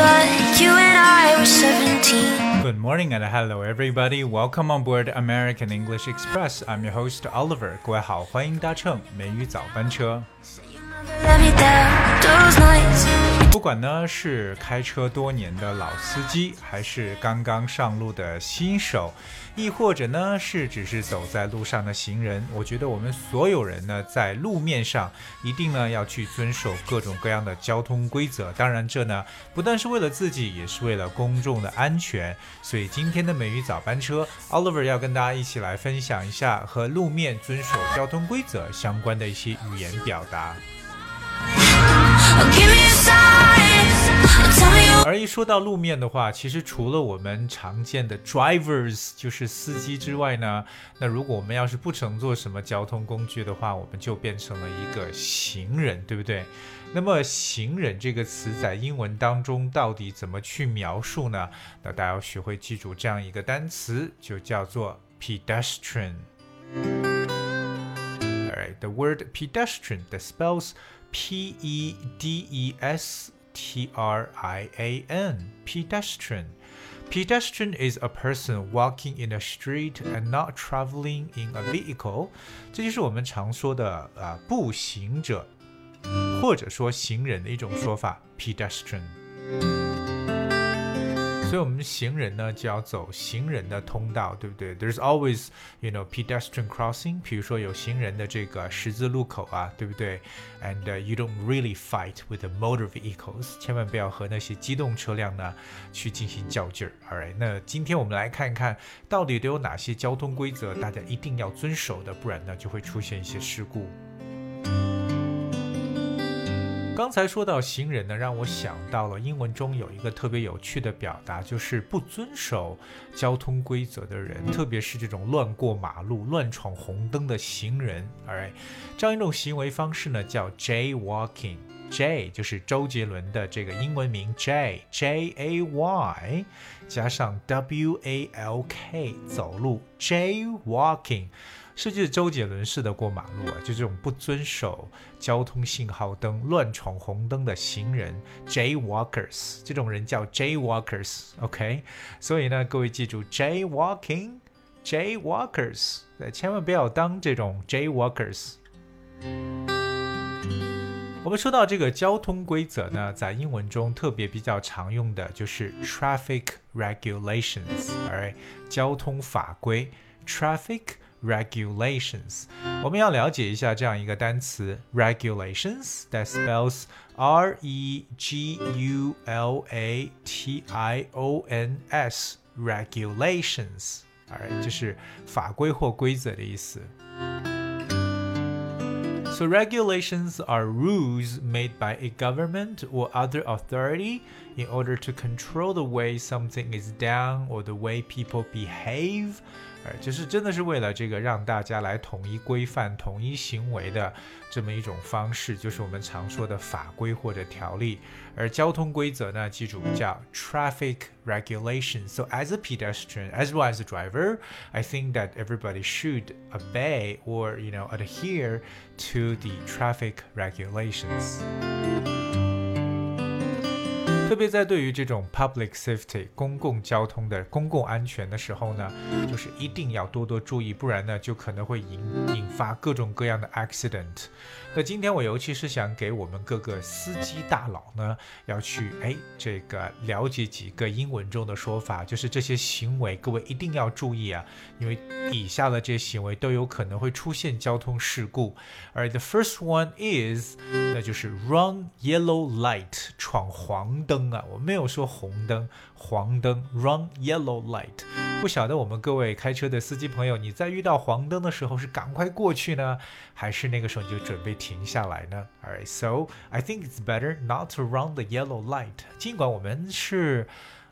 like you and I were 17. Good morning and hello everybody. Welcome on board American English Express. I'm your host Oliver. 各位好，欢迎搭乘美语早班车。 Let me down those nights. 不管呢是开车多年的老司机，还是刚刚上路的新手，亦或者呢是只是走在路上的行人，我觉得我们所有人呢在路面上一定呢要去遵守各种各样的交通规则。当然，这呢不但是为了自己，也是为了公众的安全。所以今天的美语早班车，Oliver 要跟大家一起来分享一下和路面遵守交通规则相关的一些语言表达。而一说到路面的话，其实除了我们常见的 drivers 就是司机之外呢，那如果我们要是不乘坐什么交通工具的话，我们就变成了一个行人，对不对？那么“行人”这个词在英文当中到底怎么去描述呢？那大家要学会记住这样一个单词，就叫做 pedestrian。Alright, the word pedestrian that spells P E D E S T R I A N. Pedestrian. Pedestrian is a person walking in a street and not traveling in a vehicle. 这就是我们常说的啊、呃步行者，或者说行人的一种说法，pedestrian。 所以，我们行人呢就要走行人的通道，对不对？There's always, you know, pedestrian crossing。比如说有行人的这个十字路口啊，对不对？And、you don't really fight with the motor vehicles。千万不要和那些机动车辆呢去进行较劲儿。Alright，那今天我们来看一看到底都有哪些交通规则，大家一定要遵守的，不然呢就会出现一些事故。刚才说到行人呢，让我想到了英文中有一个特别有趣的表达，就是不遵守交通规则的人，特别是这种乱过马路、乱闯红灯的行人。Alright，这样一种行为方式呢，叫 jaywalking。J 就是周杰伦的这个英文名 J J A Y 加上 W A L K 走路 Jaywalking。甚至是周杰伦式的过马路啊，就这种不遵守交通信号灯、乱闯红灯的行人 （jaywalkers），这种人叫 jaywalkers，OK？、所以呢，各位记住 jaywalking，jaywalkers，对，千万不要当这种 jaywalkers。我们说到这个交通规则呢，在英文中特别比较常用的就是 traffic regulations，right？交通法规 traffic。regulations，我们要了解一下这样一个单词 regulations，that spells R E G U L A T I O N S regulations，哎，就是法规或规则的意思。So regulations are rules made by a government or other authority in order to control the way something is done or the way people behave. 呃，就是真的是为了这个让大家来统一规范、统一行为的这么一种方式，就是我们常说的法规或者条例。而交通规则呢，记住叫 traffic regulations. So as a pedestrian, as well as a driver, I think that everybody should obey or you know adhere to the traffic regulations. 特别在对于这种 public safety 公共交通的公共安全的时候呢，就是一定要多多注意，不然呢就可能会引引发各种各样的 accident。那今天我尤其是想给我们各个司机大佬呢，要去哎这个了解几个英文中的说法，就是这些行为各位一定要注意啊，因为以下的这些行为都有可能会出现交通事故。而 the first one is，那就是 run yellow light，闯黄灯啊，我没有说红灯，黄灯 run yellow light。不晓得我们各位开车的司机朋友，你在遇到黄灯的时候是赶快过去呢，还是那个时候你就准备停下来呢？Alright, so I think it's better not to run the yellow light。尽管我们是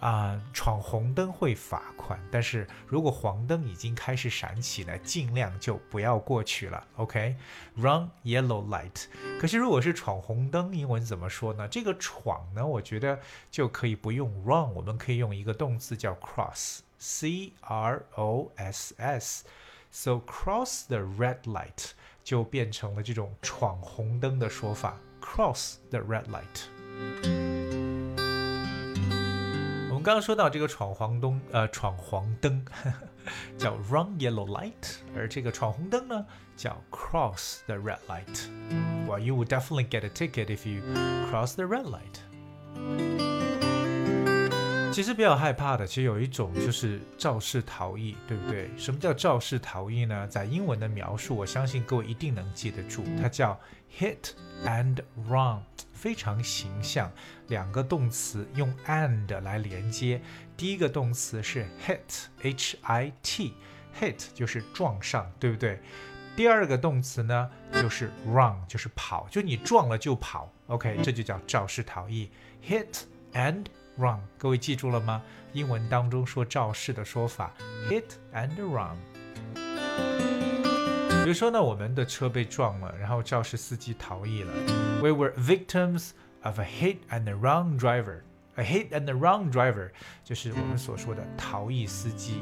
啊、闯红灯会罚款，但是如果黄灯已经开始闪起呢，尽量就不要过去了。OK，run、yellow light。可是如果是闯红灯，英文怎么说呢？这个闯呢，我觉得就可以不用 run，我们可以用一个动词叫 cross。C R O S S So cross the red light 就变成了这种闯红灯的说法，cross the red light。我们刚刚说到这个闯黄灯，呃，闯黄灯叫 run yellow light，而这个闯红灯呢叫 cross the red light。Well, you will definitely get a ticket if you cross the red light。其实比较害怕的，其实有一种就是肇事逃逸，对不对？什么叫肇事逃逸呢？在英文的描述，我相信各位一定能记得住，它叫 hit and run，非常形象。两个动词用 and 来连接，第一个动词是 hit，h i t，hit 就是撞上，对不对？第二个动词呢就是 run，就是跑，就你撞了就跑，OK，这就叫肇事逃逸，hit and。Run，各位记住了吗？英文当中说肇事的说法，hit and run。比如说呢，我们的车被撞了，然后肇事司机逃逸了。We were victims of a hit and run driver. A hit and run driver 就是我们所说的逃逸司机。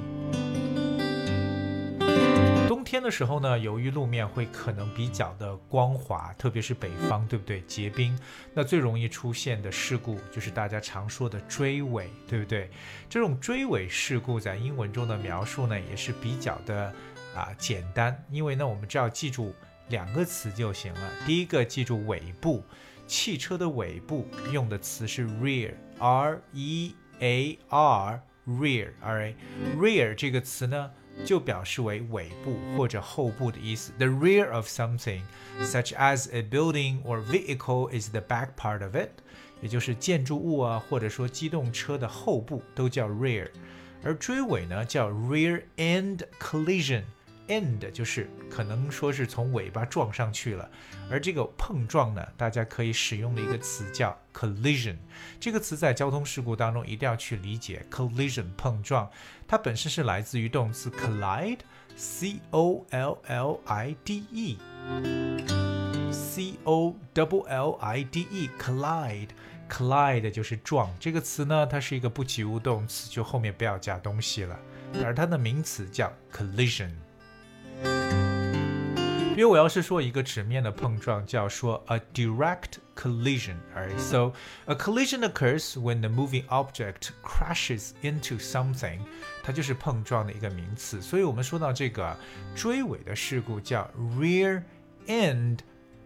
天的时候呢，由于路面会可能比较的光滑，特别是北方，对不对？结冰，那最容易出现的事故就是大家常说的追尾，对不对？这种追尾事故在英文中的描述呢，也是比较的啊简单，因为呢，我们只要记住两个词就行了。第一个记住尾部，汽车的尾部用的词是 rear，r e a r，rear，r a，rear 这个词呢。就表示为尾部或者后部的意思。The rear of something, such as a building or vehicle, is the back part of it，也就是建筑物啊，或者说机动车的后部都叫 rear。而追尾呢，叫 rear end collision。 End 就是可能说是从尾巴撞上去了，而这个碰撞呢，大家可以使用的一个词叫 collision。这个词在交通事故当中一定要去理解，collision 碰撞，它本身是来自于动词 collide，c o l l i d e，c o double l i d e，collide，collide 就是撞。这个词呢，它是一个不及物动词，就后面不要加东西了，而它的名词叫 collision。因为我要是说一个直面的碰撞，就要说 a direct collision。Alright, so a collision occurs when the moving object crashes into something，它就是碰撞的一个名词。所以我们说到这个追尾的事故叫 rear end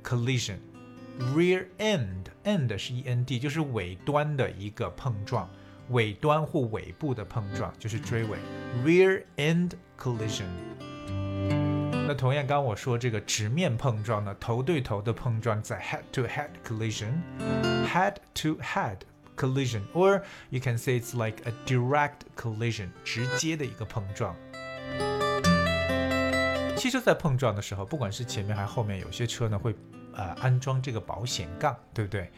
collision。rear end end 是 e n d，就是尾端的一个碰撞，尾端或尾部的碰撞就是追尾 rear end collision。 同样，刚我说这个直面碰撞呢，头对头的碰撞在 head to head collision，head to head collision，or you can say it's like a direct collision，直接的一个碰撞。汽车在碰撞的时候，不管是前面还是后面，有些车呢会呃安装这个保险杠，对不对？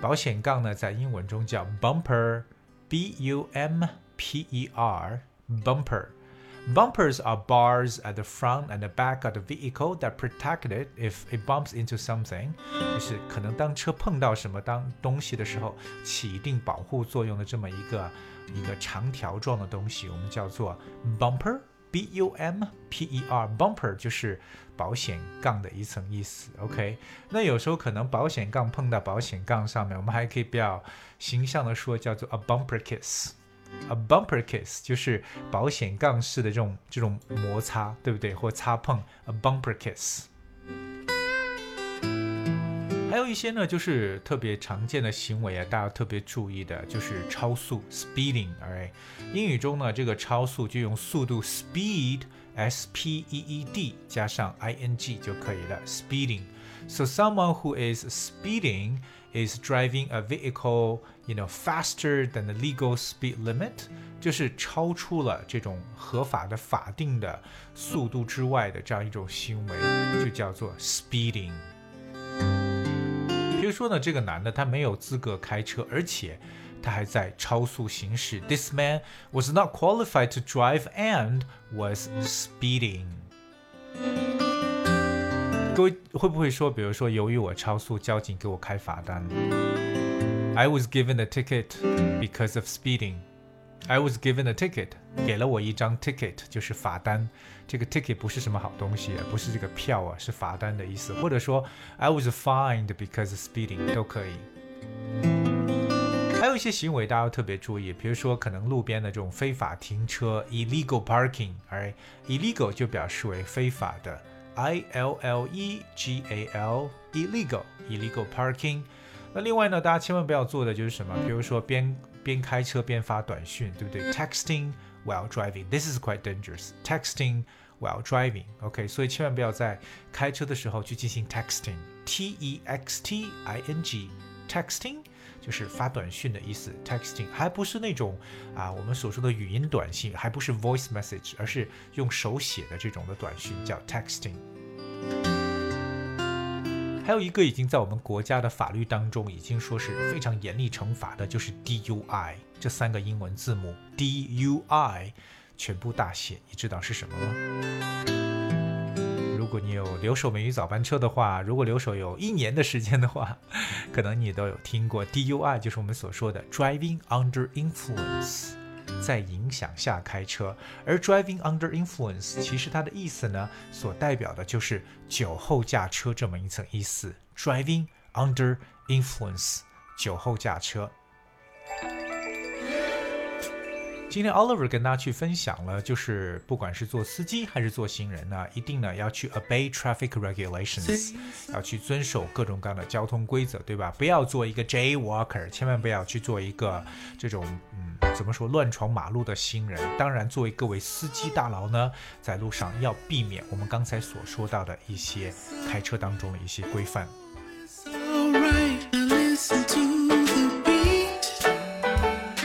保险杠呢在英文中叫 bumper，b u m p e r，bumper。Bumpers are bars at the front and the back of the vehicle that protect it if it bumps into something，就是可能当车碰到什么当东西的时候，起一定保护作用的这么一个一个长条状的东西，我们叫做 bumper，b u m p e r，bumper 就是保险杠的一层意思。OK，那有时候可能保险杠碰到保险杠上面，我们还可以比较形象的说叫做 a bumper kiss。A bumper kiss 就是保险杠式的这种这种摩擦，对不对？或擦碰，a bumper kiss。还有一些呢，就是特别常见的行为啊，大家特别注意的，就是超速，speeding，alright。英语中呢，这个超速就用速度，speed，s p e e d 加上 i n g 就可以了，speeding。So someone who is speeding is driving a vehicle, you know, faster than the legal speed limit，就是超出了这种合法的法定的速度之外的这样一种行为，就叫做 speeding。比如说呢，这个男的他没有资格开车，而且他还在超速行驶。This man was not qualified to drive and was speeding。 各位会不会说，比如说，由于我超速，交警给我开罚单？I was given a ticket because of speeding。I was given a ticket，给了我一张 ticket，就是罚单。这个 ticket 不是什么好东西，不是这个票啊，是罚单的意思。或者说 I was fined because of speeding 都可以。还有一些行为大家要特别注意，比如说可能路边的这种非法停车 illegal parking，而 illegal 就表示为非法的 ，I L L E G A L illegal illegal parking。那另外呢，大家千万不要做的就是什么？比如说边边开车边发短讯，对不对？Texting while driving, this is quite dangerous. Texting while driving, OK，所以千万不要在开车的时候去进行 texting, T E X T I N G, texting 就是发短信的意思。Texting 还不是那种啊我们所说的语音短信，还不是 voice message，而是用手写的这种的短讯叫 texting。还有一个已经在我们国家的法律当中已经说是非常严厉惩罚的，就是 DUI 这三个英文字母 DUI 全部大写，你知道是什么吗？如果你有留守美语早班车的话，如果留守有一年的时间的话，可能你都有听过 DUI，就是我们所说的 Driving Under Influence。在影响下开车，而 driving under influence 其实它的意思呢，所代表的就是酒后驾车这么一层意思。driving under influence，酒后驾车。今天 Oliver 跟大家去分享了，就是不管是做司机还是做行人呢，一定呢要去 obey traffic regulations，要去遵守各种各样的交通规则，对吧？不要做一个 jaywalker，千万不要去做一个这种嗯，怎么说乱闯马路的行人。当然，作为各位司机大佬呢，在路上要避免我们刚才所说到的一些开车当中的一些规范。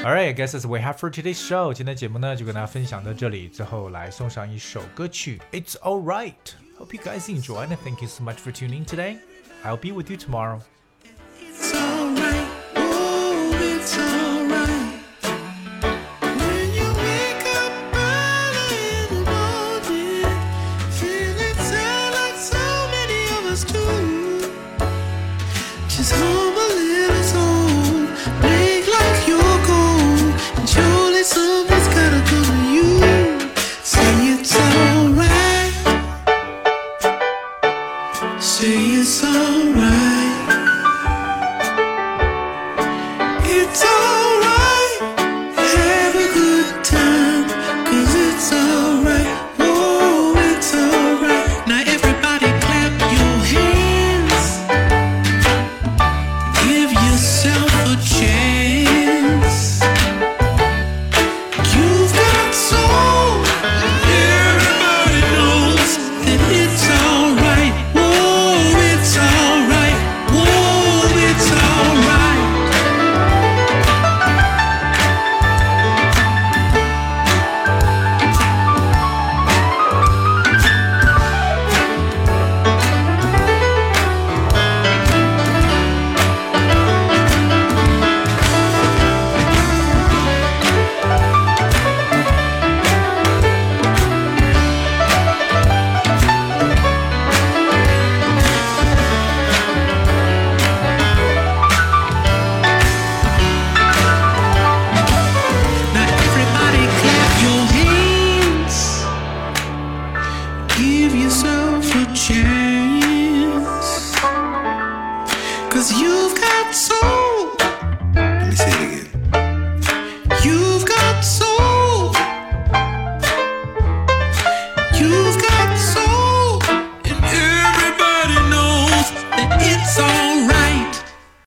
Alright, I guess that's what we have for today's show. 今天节目呢就跟大家分享到这里，最后来送上一首歌曲，It's Alright. Hope you guys enjoyed and thank you so much for tuning today. I'll be with you tomorrow. Cause you've